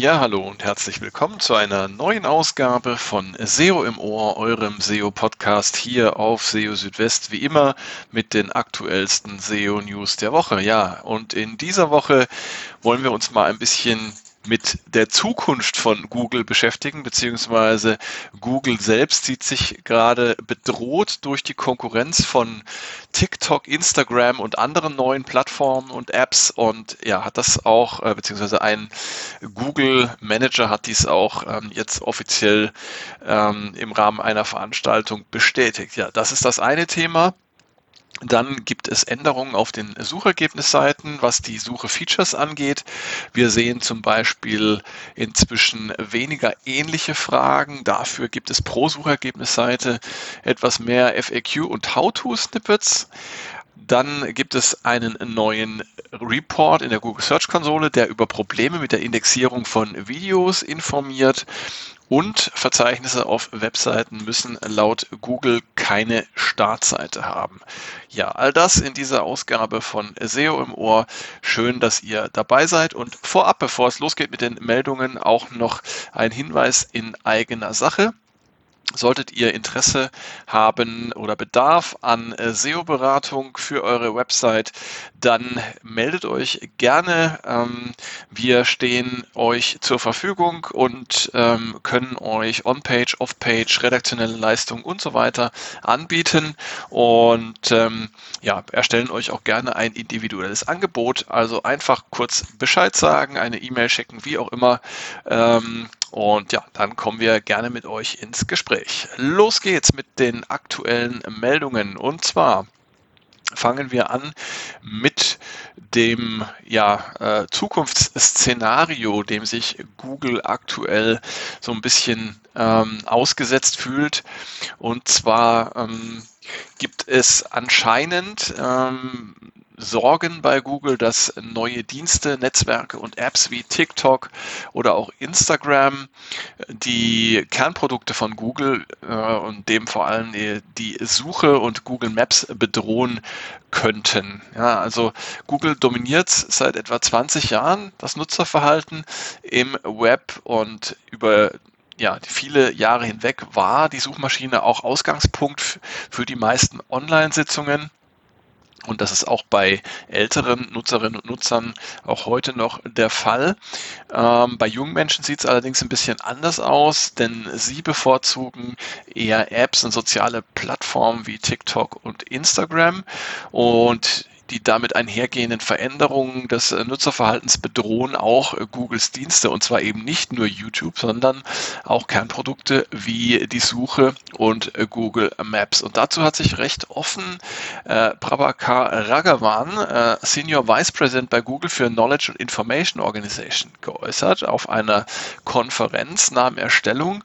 Ja, hallo und herzlich willkommen zu einer neuen Ausgabe von SEO im Ohr, eurem SEO-Podcast hier auf SEO Südwest, wie immer mit den aktuellsten SEO-News der Woche. Ja, und in dieser Woche wollen wir uns mal ein bisschen mit der Zukunft von Google beschäftigen, beziehungsweise Google selbst sieht sich gerade bedroht durch die Konkurrenz von TikTok, Instagram und anderen neuen Plattformen und Apps und ja, hat das auch, äh, beziehungsweise ein Google Manager hat dies auch ähm, jetzt offiziell ähm, im Rahmen einer Veranstaltung bestätigt. Ja, das ist das eine Thema. Dann gibt es Änderungen auf den Suchergebnisseiten, was die Suche-Features angeht. Wir sehen zum Beispiel inzwischen weniger ähnliche Fragen. Dafür gibt es pro Suchergebnisseite etwas mehr FAQ und How-To-Snippets. Dann gibt es einen neuen Report in der Google Search Konsole, der über Probleme mit der Indexierung von Videos informiert und Verzeichnisse auf Webseiten müssen laut Google keine Startseite haben. Ja, all das in dieser Ausgabe von SEO im Ohr. Schön, dass ihr dabei seid. Und vorab, bevor es losgeht mit den Meldungen, auch noch ein Hinweis in eigener Sache. Solltet ihr Interesse haben oder Bedarf an äh, SEO-Beratung für eure Website, dann meldet euch gerne. Ähm, wir stehen euch zur Verfügung und ähm, können euch On-Page, Off-Page, redaktionelle Leistung und so weiter anbieten und ähm, ja, erstellen euch auch gerne ein individuelles Angebot. Also einfach kurz Bescheid sagen, eine E-Mail schicken, wie auch immer. Und ja, dann kommen wir gerne mit euch ins Gespräch. Los geht's mit den aktuellen Meldungen. Und zwar fangen wir an mit dem ja, äh, Zukunftsszenario, dem sich Google aktuell so ein bisschen ähm, ausgesetzt fühlt. Und zwar ähm, gibt es anscheinend ähm, Sorgen bei Google, dass neue Dienste, Netzwerke und Apps wie TikTok oder auch Instagram die Kernprodukte von Google äh, und dem vor allem die, Suche und Google Maps bedrohen könnten. Ja, also Google dominiert seit etwa 20 Jahren das Nutzerverhalten im Web und über ja, viele Jahre hinweg war die Suchmaschine auch Ausgangspunkt für die meisten Online-Sitzungen. Und das ist auch bei älteren Nutzerinnen und Nutzern auch heute noch der Fall. Ähm, bei jungen Menschen sieht es allerdings ein bisschen anders aus, denn sie bevorzugen eher Apps und soziale Plattformen wie TikTok und Instagram. Und die damit einhergehenden Veränderungen des äh, Nutzerverhaltens bedrohen auch äh, Googles Dienste und zwar eben nicht nur YouTube, sondern auch Kernprodukte wie die Suche und äh, Google Maps. Und dazu hat sich recht offen äh, Prabhakar Raghavan, äh, Senior Vice President bei Google für Knowledge and Information Organization, geäußert auf einer Konferenz nahm er Stellung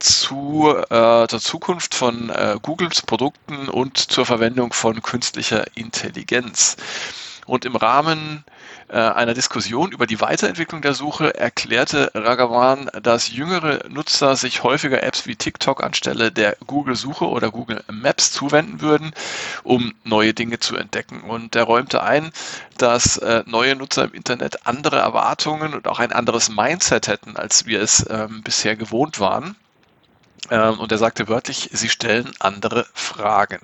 zu äh, der Zukunft von äh, Googles Produkten und zur Verwendung von künstlicher Intelligenz. Und im Rahmen äh, einer Diskussion über die Weiterentwicklung der Suche erklärte Ragavan, dass jüngere Nutzer sich häufiger Apps wie TikTok anstelle der Google-Suche oder Google Maps zuwenden würden, um neue Dinge zu entdecken. Und er räumte ein, dass äh, neue Nutzer im Internet andere Erwartungen und auch ein anderes Mindset hätten, als wir es ähm, bisher gewohnt waren. Ähm, und er sagte wörtlich, sie stellen andere Fragen.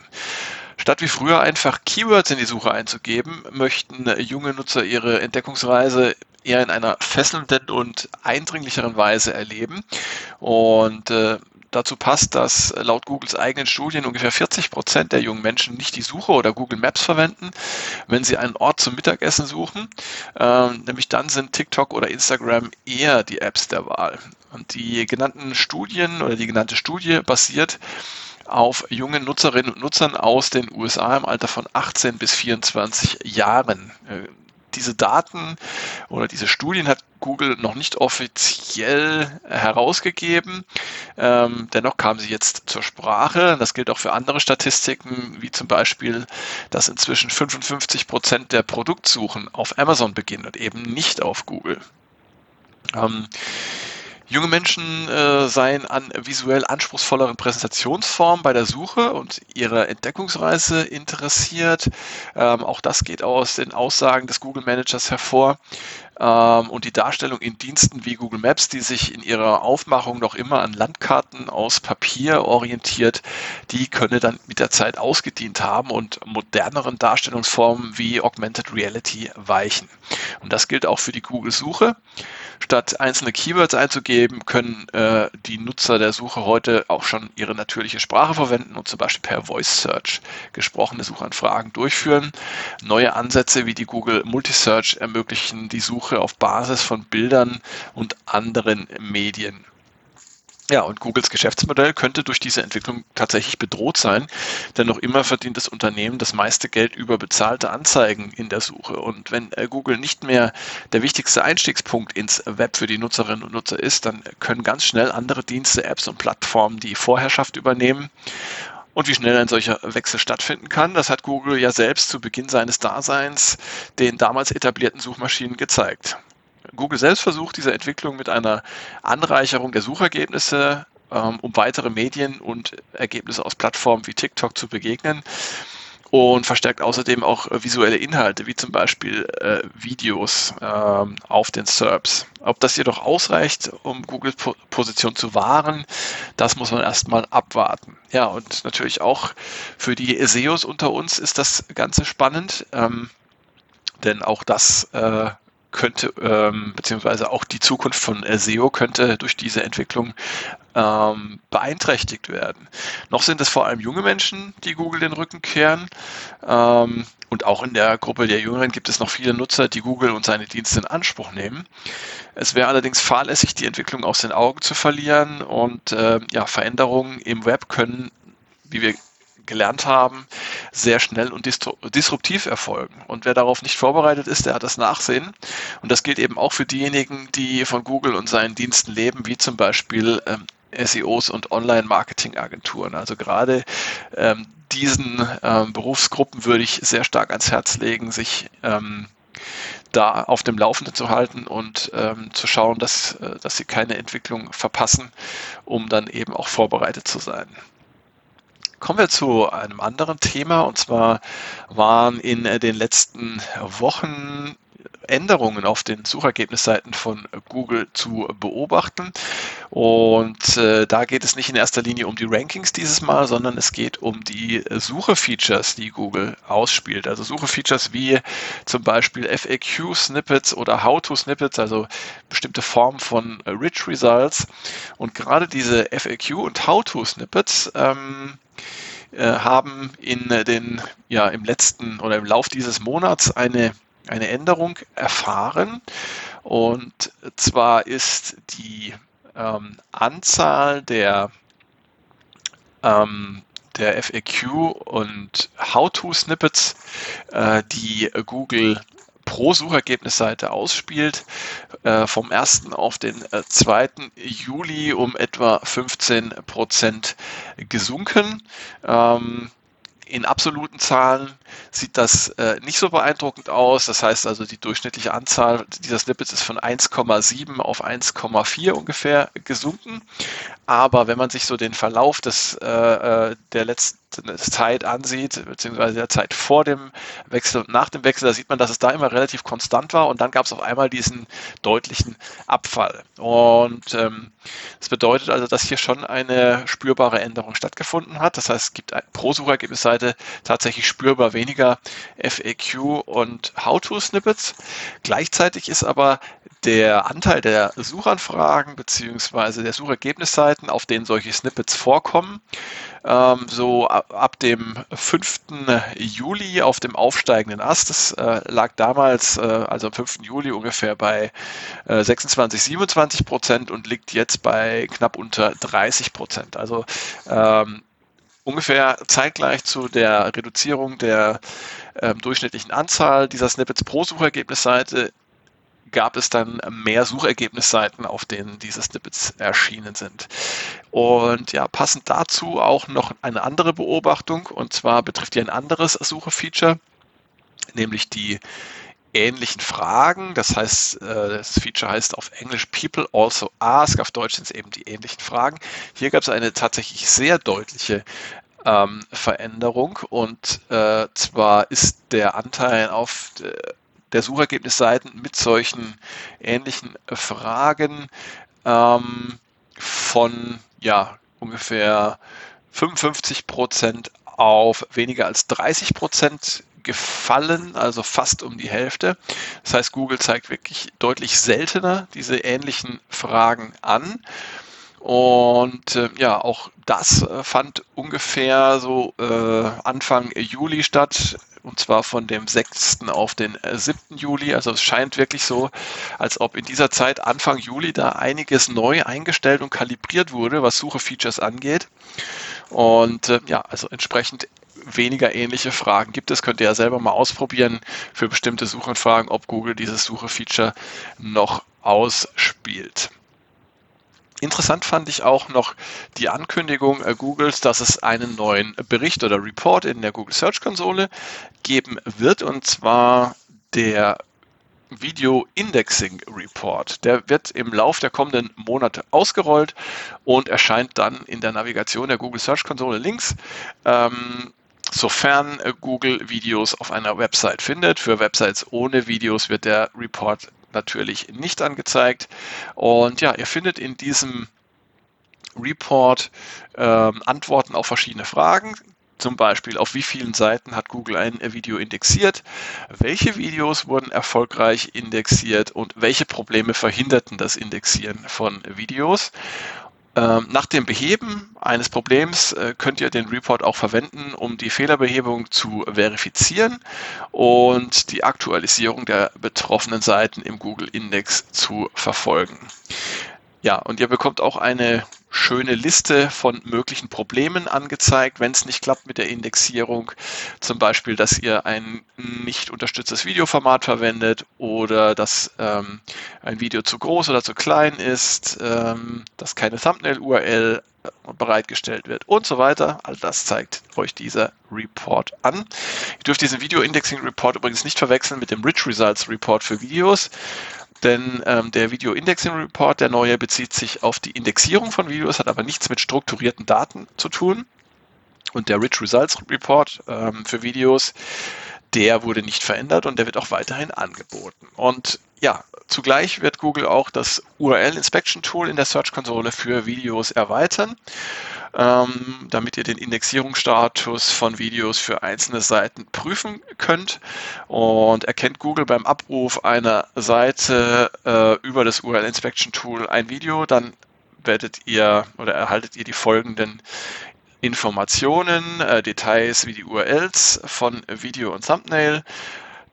Statt wie früher einfach Keywords in die Suche einzugeben, möchten junge Nutzer ihre Entdeckungsreise eher in einer fesselnden und eindringlicheren Weise erleben. Und äh, Dazu passt, dass laut Googles eigenen Studien ungefähr 40 Prozent der jungen Menschen nicht die Suche oder Google Maps verwenden, wenn sie einen Ort zum Mittagessen suchen. Ähm, nämlich dann sind TikTok oder Instagram eher die Apps der Wahl. Und die genannten Studien oder die genannte Studie basiert auf jungen Nutzerinnen und Nutzern aus den USA im Alter von 18 bis 24 Jahren. Diese Daten oder diese Studien hat Google noch nicht offiziell herausgegeben. Ähm, dennoch kamen sie jetzt zur Sprache. Das gilt auch für andere Statistiken, wie zum Beispiel, dass inzwischen 55 Prozent der Produktsuchen auf Amazon beginnen und eben nicht auf Google. Ähm, Junge Menschen äh, seien an visuell anspruchsvolleren Präsentationsformen bei der Suche und ihrer Entdeckungsreise interessiert. Ähm, auch das geht aus den Aussagen des Google Managers hervor. Ähm, und die Darstellung in Diensten wie Google Maps, die sich in ihrer Aufmachung noch immer an Landkarten aus Papier orientiert, die könne dann mit der Zeit ausgedient haben und moderneren Darstellungsformen wie Augmented Reality weichen. Und das gilt auch für die Google-Suche. Statt einzelne Keywords einzugeben, können äh, die Nutzer der Suche heute auch schon ihre natürliche Sprache verwenden und zum Beispiel per Voice Search gesprochene Suchanfragen durchführen. Neue Ansätze wie die Google Multisearch ermöglichen die Suche Suche auf Basis von Bildern und anderen Medien. Ja, und Googles Geschäftsmodell könnte durch diese Entwicklung tatsächlich bedroht sein, denn noch immer verdient das Unternehmen das meiste Geld über bezahlte Anzeigen in der Suche. Und wenn äh, Google nicht mehr der wichtigste Einstiegspunkt ins Web für die Nutzerinnen und Nutzer ist, dann können ganz schnell andere Dienste, Apps und Plattformen die Vorherrschaft übernehmen. Und wie schnell ein solcher Wechsel stattfinden kann, das hat Google ja selbst zu Beginn seines Daseins den damals etablierten Suchmaschinen gezeigt. Google selbst versucht diese Entwicklung mit einer Anreicherung der Suchergebnisse, ähm, um weitere Medien und Ergebnisse aus Plattformen wie TikTok zu begegnen und verstärkt außerdem auch äh, visuelle Inhalte, wie zum Beispiel äh, Videos äh, auf den SERPs. Ob das jedoch ausreicht, um Googles po Position zu wahren, das muss man erstmal abwarten. Ja, und natürlich auch für die SEOs unter uns ist das Ganze spannend, ähm, denn auch das äh, könnte, ähm, beziehungsweise auch die Zukunft von SEO könnte durch diese Entwicklung ähm, beeinträchtigt werden. Noch sind es vor allem junge Menschen, die Google den Rücken kehren. Ähm, und auch in der Gruppe der Jüngeren gibt es noch viele Nutzer, die Google und seine Dienste in Anspruch nehmen. Es wäre allerdings fahrlässig, die Entwicklung aus den Augen zu verlieren. Und äh, ja, Veränderungen im Web können, wie wir gelernt haben, sehr schnell und disruptiv erfolgen. Und wer darauf nicht vorbereitet ist, der hat das Nachsehen. Und das gilt eben auch für diejenigen, die von Google und seinen Diensten leben, wie zum Beispiel ähm, SEOs und Online-Marketing-Agenturen. Also gerade ähm, diesen ähm, Berufsgruppen würde ich sehr stark ans Herz legen, sich ähm, da auf dem Laufenden zu halten und ähm, zu schauen, dass, äh, dass sie keine Entwicklung verpassen, um dann eben auch vorbereitet zu sein. Kommen wir zu einem anderen Thema und zwar waren in äh, den letzten Wochen Änderungen auf den Suchergebnisseiten von Google zu beobachten. Und äh, da geht es nicht in erster Linie um die Rankings dieses Mal, sondern es geht um die Suche-Features, die Google ausspielt. Also Suche-Features wie zum Beispiel FAQ-Snippets oder How-to-Snippets, also bestimmte Formen von Rich Results. Und gerade diese FAQ- und How-to-Snippets ähm, äh, haben in den, ja, im letzten oder im Lauf dieses Monats eine eine Änderung erfahren. Und zwar ist die ähm, Anzahl der, ähm, der FAQ und How-to-Snippets, äh, die Google pro Suchergebnisseite ausspielt, äh, vom 1. auf den äh, 2. Juli um etwa 15 Prozent gesunken. Ähm, in absoluten Zahlen sieht das äh, nicht so beeindruckend aus. Das heißt also, die durchschnittliche Anzahl dieser Snippets ist von 1,7 auf 1,4 ungefähr gesunken. Aber wenn man sich so den Verlauf des, äh, äh der letzten Zeit ansieht, beziehungsweise der Zeit vor dem Wechsel und nach dem Wechsel, da sieht man, dass es da immer relativ konstant war und dann gab es auf einmal diesen deutlichen Abfall. Und ähm, das bedeutet also, dass hier schon eine spürbare Änderung stattgefunden hat. Das heißt, es gibt pro Suchergebnisseite tatsächlich spürbar weniger FAQ und How-to-Snippets. Gleichzeitig ist aber der Anteil der Suchanfragen beziehungsweise der Suchergebnisseiten, auf denen solche Snippets vorkommen, ähm, so ab, ab, dem 5. Juli auf dem aufsteigenden Ast. Das äh, lag damals, äh, also am 5. Juli, ungefähr bei äh, 26, 27 Prozent und liegt jetzt bei knapp unter 30 Prozent. Also ähm, ungefähr zeitgleich zu der Reduzierung der ähm, durchschnittlichen Anzahl dieser Snippets pro Suchergebnisseite gab es dann mehr Suchergebnisseiten, auf denen diese Snippets erschienen sind. Und ja, passend dazu auch noch eine andere Beobachtung, und zwar betrifft die ein anderes Suche-Feature, nämlich die ähnlichen Fragen. Das heißt, äh, das Feature heißt auf Englisch People also ask, auf Deutsch sind es eben die ähnlichen Fragen. Hier gab es eine tatsächlich sehr deutliche ähm, Veränderung und äh, zwar ist der Anteil auf der Suchergebnisseiten mit solchen ähnlichen Fragen ähm, von ja, ungefähr 55 Prozent auf weniger als 30 Prozent gefallen, also fast um die Hälfte. Das heißt, Google zeigt wirklich deutlich seltener diese ähnlichen Fragen an. Und äh, ja, auch das äh, fand ungefähr so äh, Anfang Juli statt und zwar von dem 6. auf den 7. Äh, Juli. Also es scheint wirklich so, als ob in dieser Zeit Anfang Juli da einiges neu eingestellt und kalibriert wurde, was Suche-Features angeht. Und äh, ja, also entsprechend weniger ähnliche Fragen gibt es. Könnt ihr ja selber mal ausprobieren für bestimmte Suchanfragen, ob Google dieses Suche-Feature noch ausspielt. Interessant fand ich auch noch die Ankündigung äh, Googles, dass es einen neuen Bericht oder Report in der Google Search Konsole geben wird, und zwar der Video Indexing Report. Der wird im Lauf der kommenden Monate ausgerollt und erscheint dann in der Navigation der Google Search Konsole links. Ähm, sofern Google Videos auf einer Website findet. Für Websites ohne Videos wird der Report natürlich nicht angezeigt. Und ja, ihr findet in diesem Report ähm, Antworten auf verschiedene Fragen. Zum Beispiel, auf wie vielen Seiten hat Google ein Video indexiert? Welche Videos wurden erfolgreich indexiert und welche Probleme verhinderten das Indexieren von Videos? Ähm, nach dem Beheben eines Problems äh, könnt ihr den Report auch verwenden, um die Fehlerbehebung zu verifizieren und die Aktualisierung der betroffenen Seiten im Google Index zu verfolgen. Ja, und ihr bekommt auch eine schöne Liste von möglichen Problemen angezeigt, wenn es nicht klappt mit der Indexierung. Zum Beispiel, dass ihr ein nicht unterstütztes Videoformat verwendet oder dass ähm, ein Video zu groß oder zu klein ist, ähm, dass keine Thumbnail-URL bereitgestellt wird und so weiter. All das zeigt euch dieser Report an. Ihr dürft diesen Video Indexing Report übrigens nicht verwechseln mit dem Rich Results Report für Videos denn ähm, der Video Indexing Report, der neue, bezieht sich auf die Indexierung von Videos, hat aber nichts mit strukturierten Daten zu tun. Und der Rich Results Report ähm, für Videos, der wurde nicht verändert und der wird auch weiterhin angeboten. Und ja, zugleich wird Google auch das URL Inspection Tool in der Search Konsole für Videos erweitern ähm, damit ihr den Indexierungsstatus von Videos für einzelne Seiten prüfen könnt. Und erkennt Google beim Abruf einer Seite äh, über das URL Inspection Tool ein Video, dann werdet ihr oder erhaltet ihr die folgenden Informationen, äh, Details wie die URLs von Video und Thumbnail,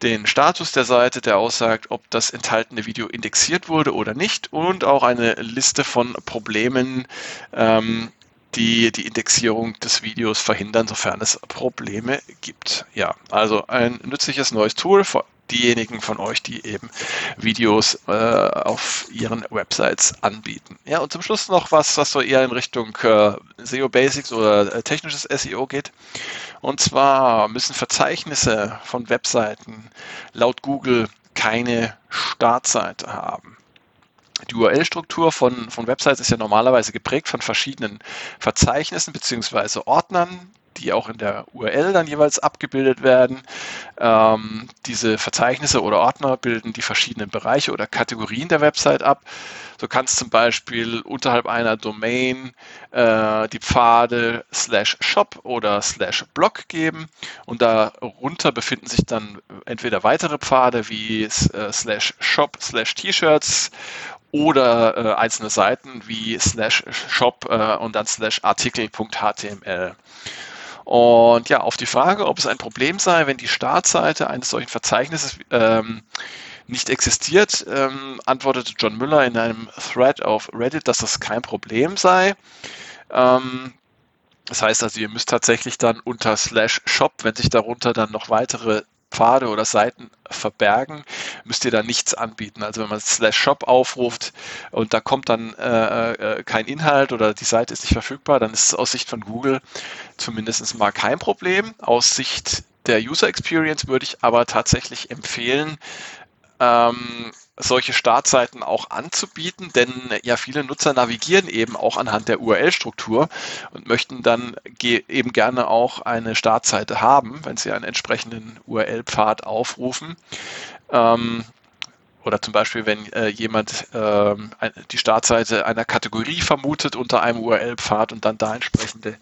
den Status der Seite, der aussagt, ob das enthaltene Video indexiert wurde oder nicht und auch eine Liste von Problemen, ähm, die die Indexierung des Videos verhindern, sofern es Probleme gibt. Ja, also ein nützliches neues Tool für diejenigen von euch, die eben Videos äh, auf ihren Websites anbieten. Ja, und zum Schluss noch was, was so eher in Richtung äh, SEO Basics oder äh, technisches SEO geht. Und zwar müssen Verzeichnisse von Webseiten laut Google keine Startseite haben die URL-Struktur von, von Websites ist ja normalerweise geprägt von verschiedenen Verzeichnissen bzw. Ordnern, die auch in der URL dann jeweils abgebildet werden. Ähm, diese Verzeichnisse oder Ordner bilden die verschiedenen Bereiche oder Kategorien der Website ab. So kann es zum Beispiel unterhalb einer Domain äh, die Pfade slash shop oder slash blog geben und darunter befinden sich dann entweder weitere Pfade wie äh, slash shop slash T-Shirts oder äh, einzelne Seiten wie slash shop äh, und dann slash artikel.html. Und ja, auf die Frage, ob es ein Problem sei, wenn die Startseite eines solchen Verzeichnisses ähm, nicht existiert, ähm, antwortete John Müller in einem Thread auf Reddit, dass das kein Problem sei. Ähm, das heißt also, ihr müsst tatsächlich dann unter slash shop, wenn sich darunter dann noch weitere Pfade oder Seiten verbergen, müsst ihr da nichts anbieten. Also wenn man slash shop aufruft und da kommt dann äh, äh, kein Inhalt oder die Seite ist nicht verfügbar, dann ist es aus Sicht von Google zumindest mal kein Problem. Aus Sicht der User Experience würde ich aber tatsächlich empfehlen, ähm, solche Startseiten auch anzubieten, denn ja viele Nutzer navigieren eben auch anhand der URL-Struktur und möchten dann eben gerne auch eine Startseite haben, wenn sie einen entsprechenden URL-Pfad aufrufen. Ähm, oder zum Beispiel, wenn äh, jemand äh, die Startseite einer Kategorie vermutet unter einem URL-Pfad und dann da entsprechende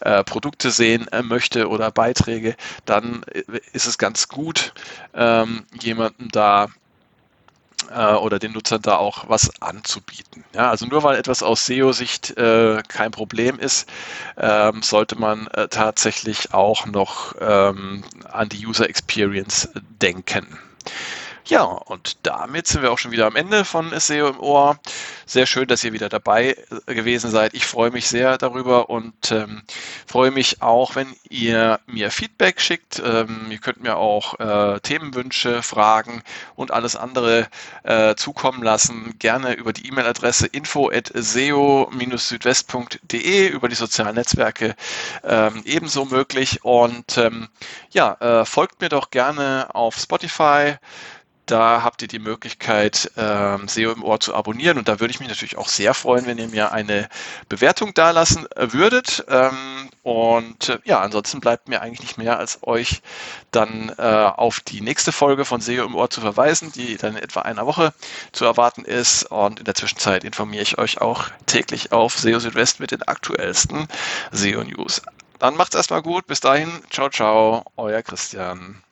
äh, Produkte sehen äh, möchte oder Beiträge, dann äh, ist es ganz gut, ähm, jemanden da äh, oder den Nutzern da auch was anzubieten. Ja, also nur weil etwas aus SEO-Sicht äh, kein Problem ist, ähm, sollte man äh, tatsächlich auch noch ähm, an die User Experience denken. Ja, und damit sind wir auch schon wieder am Ende von SEO im Ohr. Sehr schön, dass ihr wieder dabei äh, gewesen seid. Ich freue mich sehr darüber und ähm, freue mich auch, wenn ihr mir Feedback schickt. Ähm, ihr könnt mir auch äh, Themenwünsche, Fragen und alles andere äh, zukommen lassen. Gerne über die E-Mail-Adresse info at seo-südwest.de über die sozialen Netzwerke ähm, ebenso möglich. Und ähm, ja, äh, folgt mir doch gerne auf Spotify. Da habt ihr die Möglichkeit, ähm, SEO im Ohr zu abonnieren. Und da würde ich mich natürlich auch sehr freuen, wenn ihr mir eine Bewertung dalassen äh, würdet. Ähm, und äh, ja, ansonsten bleibt mir eigentlich nicht mehr, als euch dann äh, auf die nächste Folge von SEO im Ohr zu verweisen, die dann in etwa einer Woche zu erwarten ist. Und in der Zwischenzeit informiere ich euch auch täglich auf SEO Südwest mit den aktuellsten SEO News. Dann macht's erstmal gut. Bis dahin. Ciao, ciao. Euer Christian.